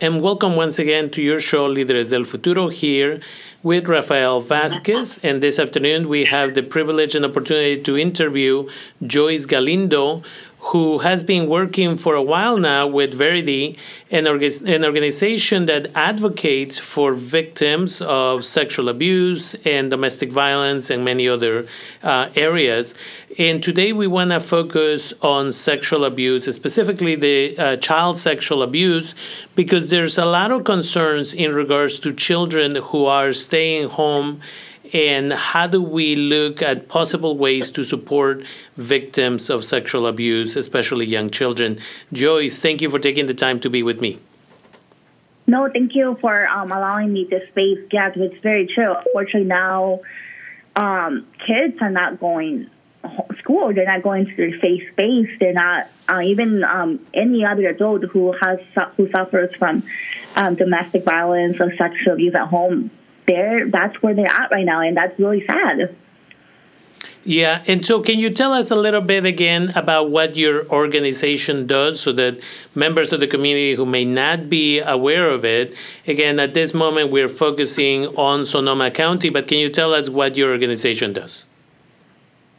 and welcome once again to your show, Líderes del Futuro, here with Rafael Vasquez. And this afternoon, we have the privilege and opportunity to interview Joyce Galindo, who has been working for a while now with Verity, an, orga- an organization that advocates for victims of sexual abuse and domestic violence and many other uh, areas. And today we want to focus on sexual abuse, specifically the uh, child sexual abuse, because there's a lot of concerns in regards to children who are staying home and how do we look at possible ways to support victims of sexual abuse, especially young children? Joyce, thank you for taking the time to be with me. No, thank you for um, allowing me this space. Yes, it's very true. Unfortunately, now um, kids are not going school. They're not going to face space. They're not uh, even um, any other adult who has who suffers from um, domestic violence or sexual abuse at home they're that's where they're at right now, and that's really sad. Yeah, and so can you tell us a little bit again about what your organization does so that members of the community who may not be aware of it, again, at this moment we're focusing on Sonoma County, but can you tell us what your organization does?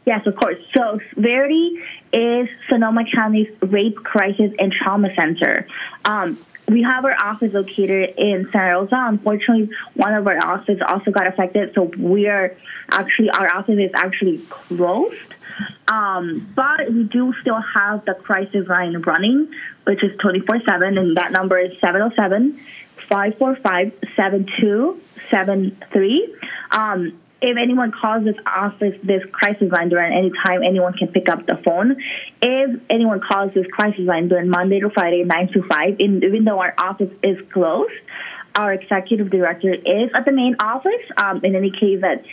Yes, of course. So Verity is Sonoma County's Rape Crisis and Trauma Center. Um, we have our office located in Santa Rosa. Unfortunately, one of our offices also got affected, so we are actually our office is actually closed. Um, but we do still have the crisis line running, which is 24 7, and that number is 707 545 7273. If anyone calls this office, this crisis line during any time, anyone can pick up the phone. If anyone calls this crisis line during Monday to Friday, 9 to 5, in, even though our office is closed, our executive director is at the main office. Um, in any case that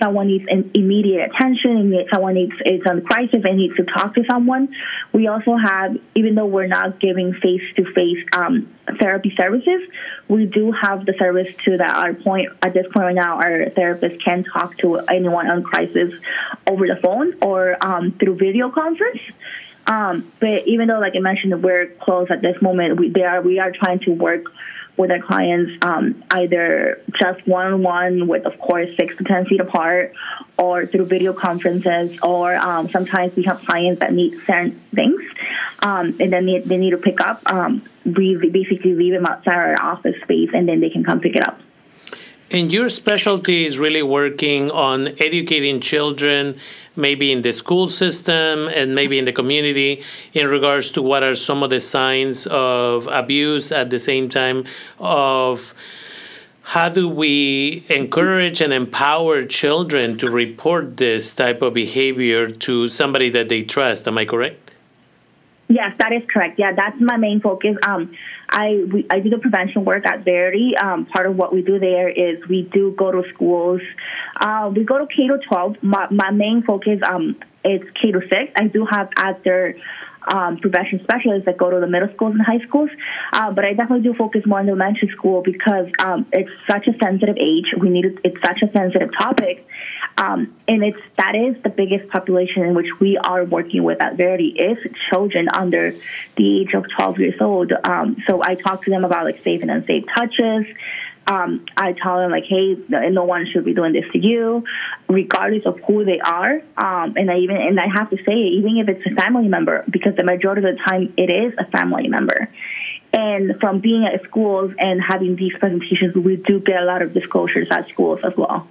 someone needs immediate attention someone needs is on crisis and needs to talk to someone, we also have, even though we're not giving face-to-face um, therapy services, we do have the service to that our point at this point right now. Our therapist can talk to anyone on crisis over the phone or um, through video conference. Um, but even though, like I mentioned, we're closed at this moment, we, they are, we are trying to work with our clients um, either just one-on-one with, of course, six to 10 feet apart or through video conferences or um, sometimes we have clients that need certain things um, and then they, they, need to pick up. Um, we basically leave them outside our office space and then they can come pick it up. And your specialty is really working on educating children, maybe in the school system and maybe in the community, in regards to what are some of the signs of abuse at the same time of how do we encourage and empower children to report this type of behavior to somebody that they trust? Am I correct? Yes, that is correct. Yeah, that's my main focus. Um, I we, I do the prevention work at Verity. Um, part of what we do there is we do go to schools. Uh, we go to K to 12. My, my main focus um, is K to 6. I do have other um, specialists that go to the middle schools and high schools. Uh, but I definitely do focus more on the elementary school because um, it's such a sensitive age. We need it's such a sensitive topic, um, and it's that is the biggest population in which we are working with at Verity is children under the age of 12 years old. Um, so I talk to them about like safe and unsafe touches. Um, I tell them like, hey, no one should be doing this to you, regardless of who they are. Um, and I even and I have to say, even if it's a family member, because the majority of the time it is a family member. And from being at schools and having these presentations, we do get a lot of disclosures at schools as well.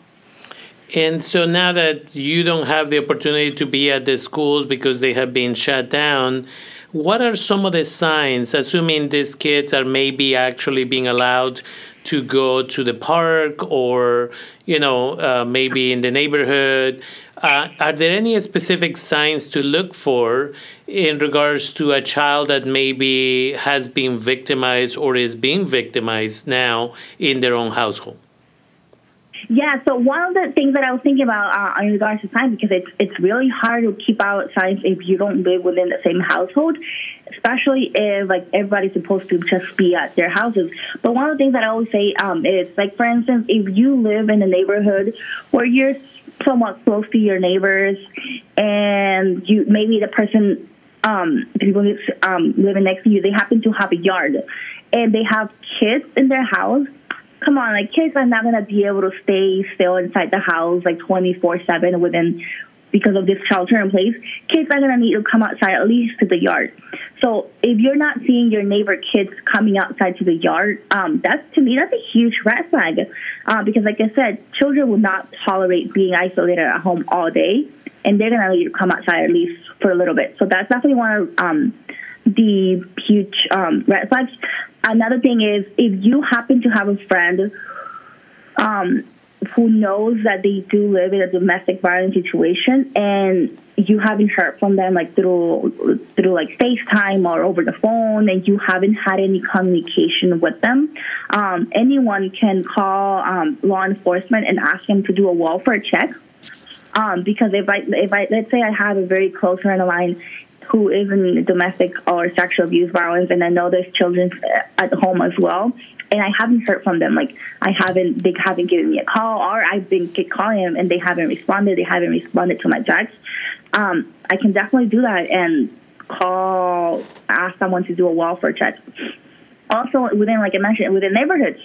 And so now that you don't have the opportunity to be at the schools because they have been shut down, what are some of the signs, assuming these kids are maybe actually being allowed to go to the park or, you know, uh, maybe in the neighborhood? Uh, are there any specific signs to look for in regards to a child that maybe has been victimized or is being victimized now in their own household? Yeah, so one of the things that I was thinking about uh, in regards to signs, because it's it's really hard to keep out signs if you don't live within the same household, especially if like everybody's supposed to just be at their houses. But one of the things that I always say um, is like, for instance, if you live in a neighborhood where you're somewhat close to your neighbors, and you maybe the person um, people um, living next to you, they happen to have a yard, and they have kids in their house. Come on, like kids are not gonna be able to stay still inside the house like twenty four seven within because of this shelter in place, kids are gonna need to come outside at least to the yard. So if you're not seeing your neighbor kids coming outside to the yard, um, that's to me that's a huge red flag, uh, because like I said, children will not tolerate being isolated at home all day, and they're gonna need to come outside at least for a little bit. So that's definitely one of um, the huge um, red flags. Another thing is if you happen to have a friend um, who knows that they do live in a domestic violence situation and you haven't heard from them like through through like FaceTime or over the phone and you haven't had any communication with them, um, anyone can call um, law enforcement and ask them to do a welfare check. Um, because if I if I let's say I have a very close friend of mine who is in domestic or sexual abuse violence and I know there's children at home as well and I haven't heard from them. Like I haven't, they haven't given me a call, or I've been calling them and they haven't responded. They haven't responded to my text. Um, I can definitely do that and call, ask someone to do a welfare check. Also, within, like I mentioned, within neighborhoods,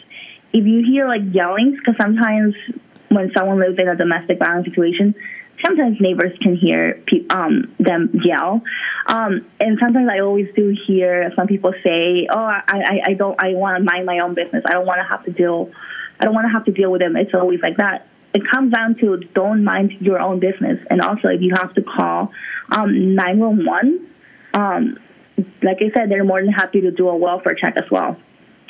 if you hear like yellings, because sometimes when someone lives in a domestic violence situation, sometimes neighbors can hear pe- um, them yell, um, and sometimes I always do hear some people say, "Oh, I, I, I don't, I want to mind my own business. I don't want to have to deal, I don't want to have to deal with them." It's always like that. It comes down to don't mind your own business, and also if you have to call um, nine one one, um, like I said, they're more than happy to do a welfare check as well.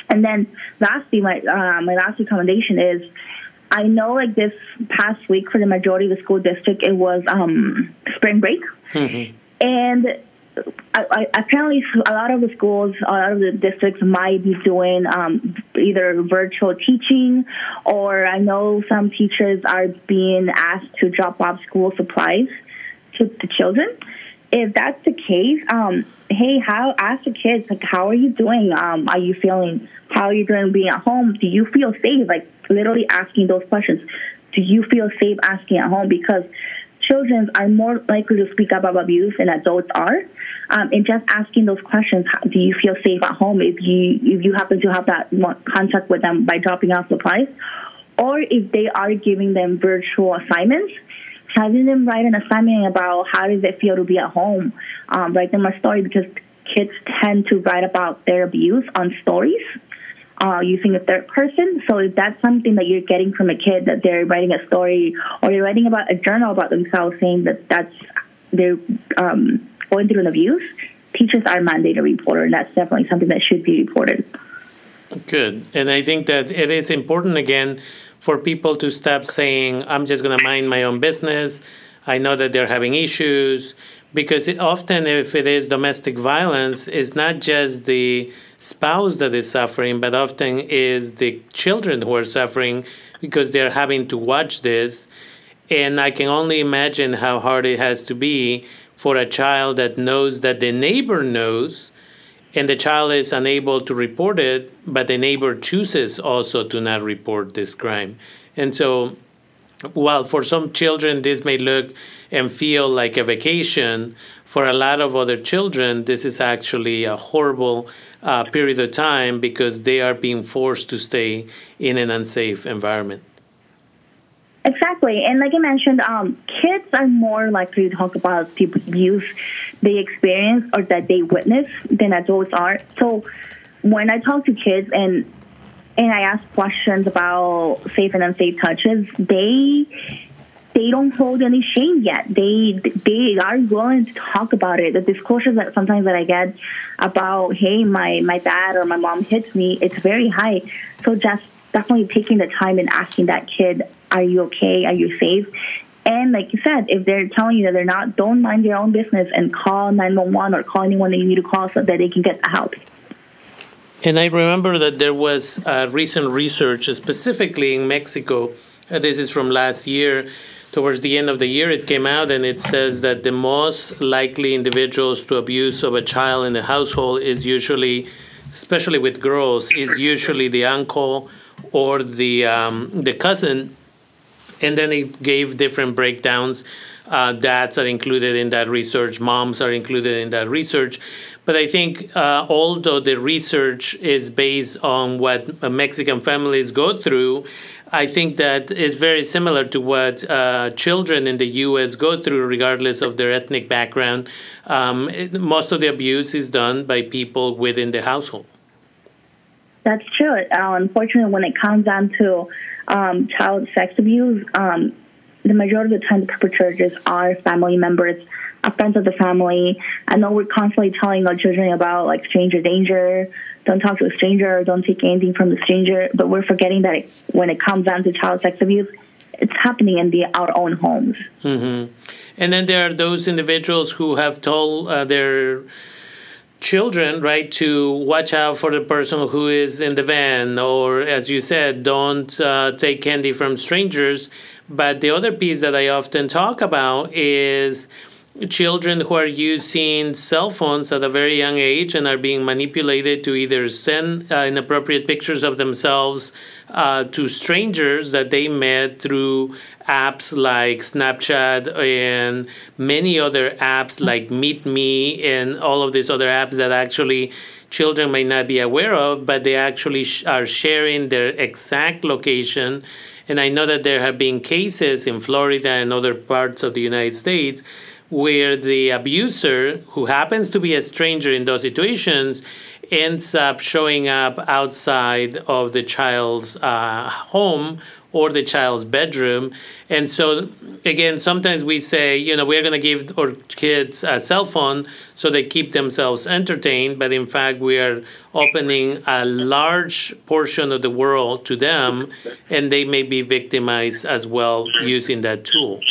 And then lastly, my uh, my last recommendation is I know like this past week for the majority of the school district, it was um, spring break. Mm-hmm. And I, I, apparently, a lot of the schools, a lot of the districts might be doing um, either virtual teaching, or I know some teachers are being asked to drop off school supplies to the children. If that's the case, um, hey, how ask the kids like, how are you doing? Um, are you feeling? How are you doing being at home? Do you feel safe? Like literally asking those questions. Do you feel safe asking at home? Because children are more likely to speak up about abuse than adults are. Um, and just asking those questions, do you feel safe at home if you if you happen to have that contact with them by dropping off supplies, or if they are giving them virtual assignments, having them write an assignment about how does it feel to be at home, um, write them a story because kids tend to write about their abuse on stories uh, using a third person. So if that's something that you're getting from a kid that they're writing a story or you're writing about a journal about themselves saying that that's they're um, going through an abuse, teachers are mandated to report, and that's definitely something that should be reported. Good. And I think that it is important again for people to stop saying, I'm just going to mind my own business. I know that they're having issues because it, often if it is domestic violence, it's not just the spouse that is suffering, but often is the children who are suffering because they're having to watch this. And I can only imagine how hard it has to be for a child that knows that the neighbor knows and the child is unable to report it, but the neighbor chooses also to not report this crime. And so while for some children this may look and feel like a vacation, for a lot of other children, this is actually a horrible uh, period of time because they are being forced to stay in an unsafe environment. Exactly. And like I mentioned, um, kids are more likely to talk about the abuse they experience or that they witness than adults are. So when I talk to kids and and I ask questions about safe and unsafe touches, they they don't hold any shame yet. They they are willing to talk about it. The disclosures that sometimes that I get about, hey, my my dad or my mom hits me, it's very high. So just definitely taking the time and asking that kid, are you okay? Are you safe? And like you said, if they're telling you that they're not, don't mind your own business and call 911 or call anyone that you need to call so that they can get the help. And I remember that there was recent research specifically in Mexico. Uh, this is from last year. Towards the end of the year, it came out and it says that the most likely individuals to abuse of a child in the household is usually, especially with girls, is usually the uncle or the um, the cousin. And then it gave different breakdowns Uh, dads are included in that research, moms are included in that research. But I think, uh, although the research is based on what Mexican families go through, I think that is very similar to what uh, children in the U.S. go through, regardless of their ethnic background. Um, it, most of the abuse is done by people within the household. That's true. Uh, unfortunately, when it comes down to um, child sex abuse, um, the majority of the time the perpetrators are family members, friends of the family. I know we're constantly telling our children about like stranger danger, don't talk to a stranger, don't take anything from the stranger, but we're forgetting that it, when it comes down to child sex abuse, it's happening in the, our own homes. Mm-hmm. And then there are those individuals who have told uh, their children, right, to watch out for the person who is in the van, or as you said, don't uh, take candy from strangers. But the other piece that I often talk about is children who are using cell phones at a very young age and are being manipulated to either send uh, inappropriate pictures of themselves uh, to strangers that they met through apps like Snapchat and many other apps like Meet Me and all of these other apps that actually children may not be aware of, but they actually sh- are sharing their exact location. And I know that there have been cases in Florida and other parts of the United States where the abuser, who happens to be a stranger in those situations, ends up showing up outside of the child's uh, home or the child's bedroom. And so, again, sometimes we say, you know, we're going to give our kids a cell phone so they keep themselves entertained, but in fact, we are opening a large portion of the world to them, and they may be victimized as well using that tool.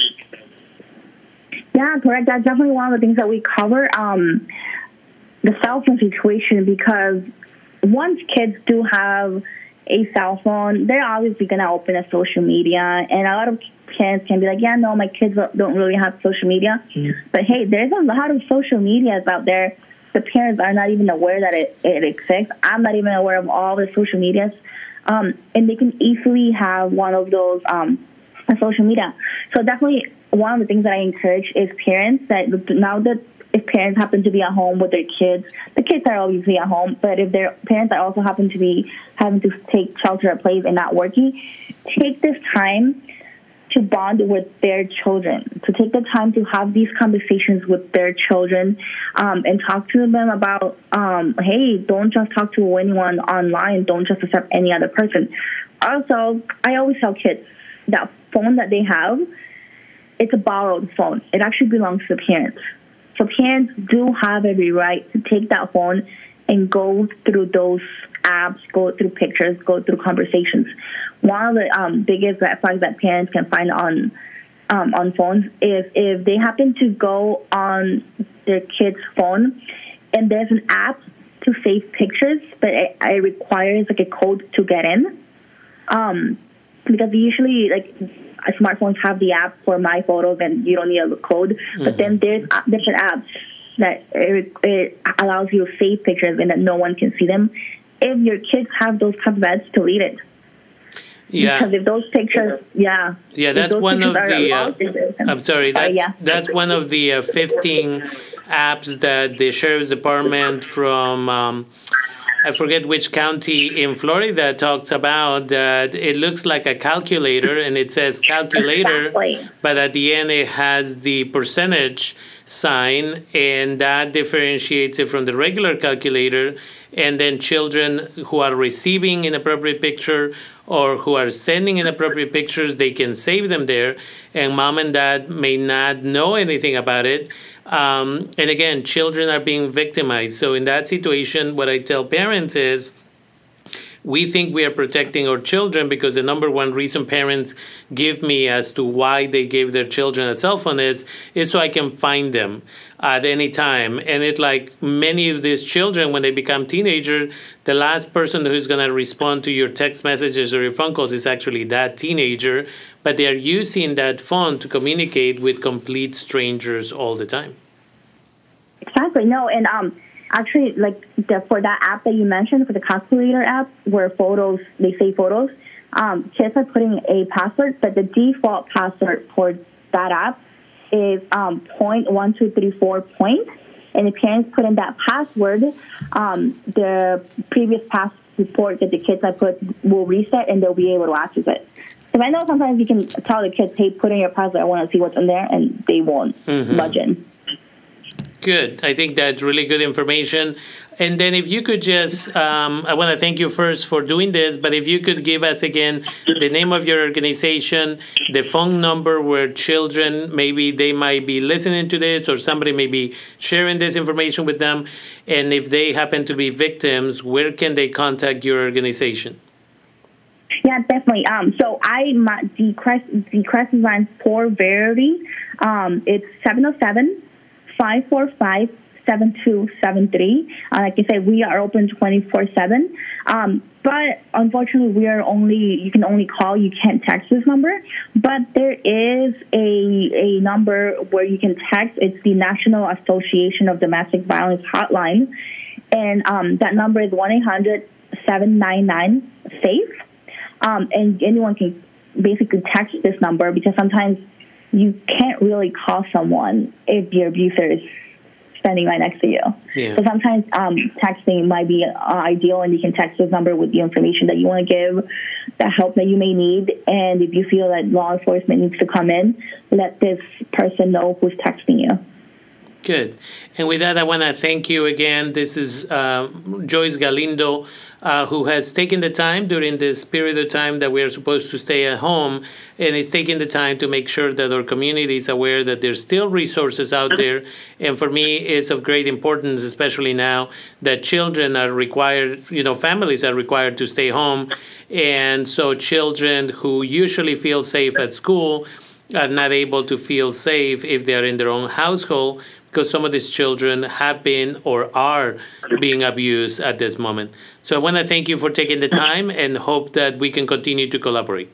Yeah, correct. That's definitely one of the things that we cover. Um, the cell phone situation because once kids do have a cell phone, they're obviously going to open a social media. And a lot of parents can be like, yeah, no, my kids don't really have social media. Mm. But hey, there's a lot of social medias out there. The parents are not even aware that it, it exists. I'm not even aware of all the social medias. Um, and they can easily have one of those um, social media. So definitely one of the things that I encourage is parents that now that if parents happen to be at home with their kids, the kids are obviously at home, but if their parents are also happen to be having to take shelter at place and not working, take this time to bond with their children, to take the time to have these conversations with their children um, and talk to them about, um, hey, don't just talk to anyone online, don't just accept any other person. Also, I always tell kids that phone that they have, it's a borrowed phone. It actually belongs to the parents. So parents do have every right to take that phone and go through those apps, go through pictures, go through conversations. One of the um, biggest red flags that parents can find on um, on phones is if they happen to go on their kid's phone and there's an app to save pictures, but it, it requires like a code to get in. Um, because usually like smartphones have the app for my photos and you don't need a code. Mm-hmm. But then there's different apps that it, it, allows you to save pictures and that no one can see them. If your kids have those type of ads, delete it. Yeah. Because if those pictures, yeah. Yeah, that's one of the. Uh, I'm sorry. That's, uh, yeah. that's one of the uh, 15 apps that the sheriff's department from. Um, I forget which county in Florida talks about that it looks like a calculator and it says calculator, exactly. but at the end it has the percentage sign and that differentiates it from the regular calculator. And then children who are receiving inappropriate picture or who are sending inappropriate pictures, they can save them there. And mom and dad may not know anything about it um, and again, children are being victimized. So in that situation, what I tell parents is, we think we are protecting our children because the number one reason parents give me as to why they gave their children a cell phone is is so I can find them at any time. And it like many of these children when they become teenagers, the last person who's gonna respond to your text messages or your phone calls is actually that teenager, but they are using that phone to communicate with complete strangers all the time. Exactly. No, and um, actually, like the, for that app that you mentioned, for the calculator app, where photos they save photos, um, kids are putting a password, but the default password for that app is um, point one two three four point, and the parents put in that password. Um, the previous pass report that the kids I put will reset, and they'll be able to access it. So I know sometimes you can tell the kids, "Hey, put in your password. I want to see what's in there," and they won't Mm-hmm. budge in. Good. I think that's really good information. And then, if you could just, um, I want to thank you first for doing this, but if you could give us again the name of your organization, the phone number where children maybe they might be listening to this or somebody may be sharing this information with them, and if they happen to be victims, where can they contact your organization? Yeah, definitely. Um, so I my the crest the line for Verity. Um, it's 707-545-7273. Uh, like I said, we are open twenty four seven. Um, but unfortunately, we are only you can only call. You can't text this number. But there is a a number where you can text. It's the National Association of Domestic Violence Hotline, and um, that number is 1 800 799 SAFE. um, and anyone can basically text this number because sometimes you can't really call someone if your abuser is standing right next to you. Yeah. So sometimes um, texting might be uh, ideal, and you can text this number with the information that you want to give, the help that you may need, and if you feel that law enforcement needs to come in, let this person know who's texting you. Good. And with that, I want to thank you again. This is uh, Joyce Galindo, uh, who has taken the time during this period of time that we are supposed to stay at home and is taking the time to make sure that our community is aware that there's still resources out there. And for me, it's of great importance, especially now that children are required, you know, families are required to stay home. And so children who usually feel safe at school are not able to feel safe if they are in their own household because some of these children have been or are being abused at this moment. So I want to thank you for taking the time and hope that we can continue to collaborate.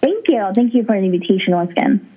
Thank you. Thank you for the invitation once again.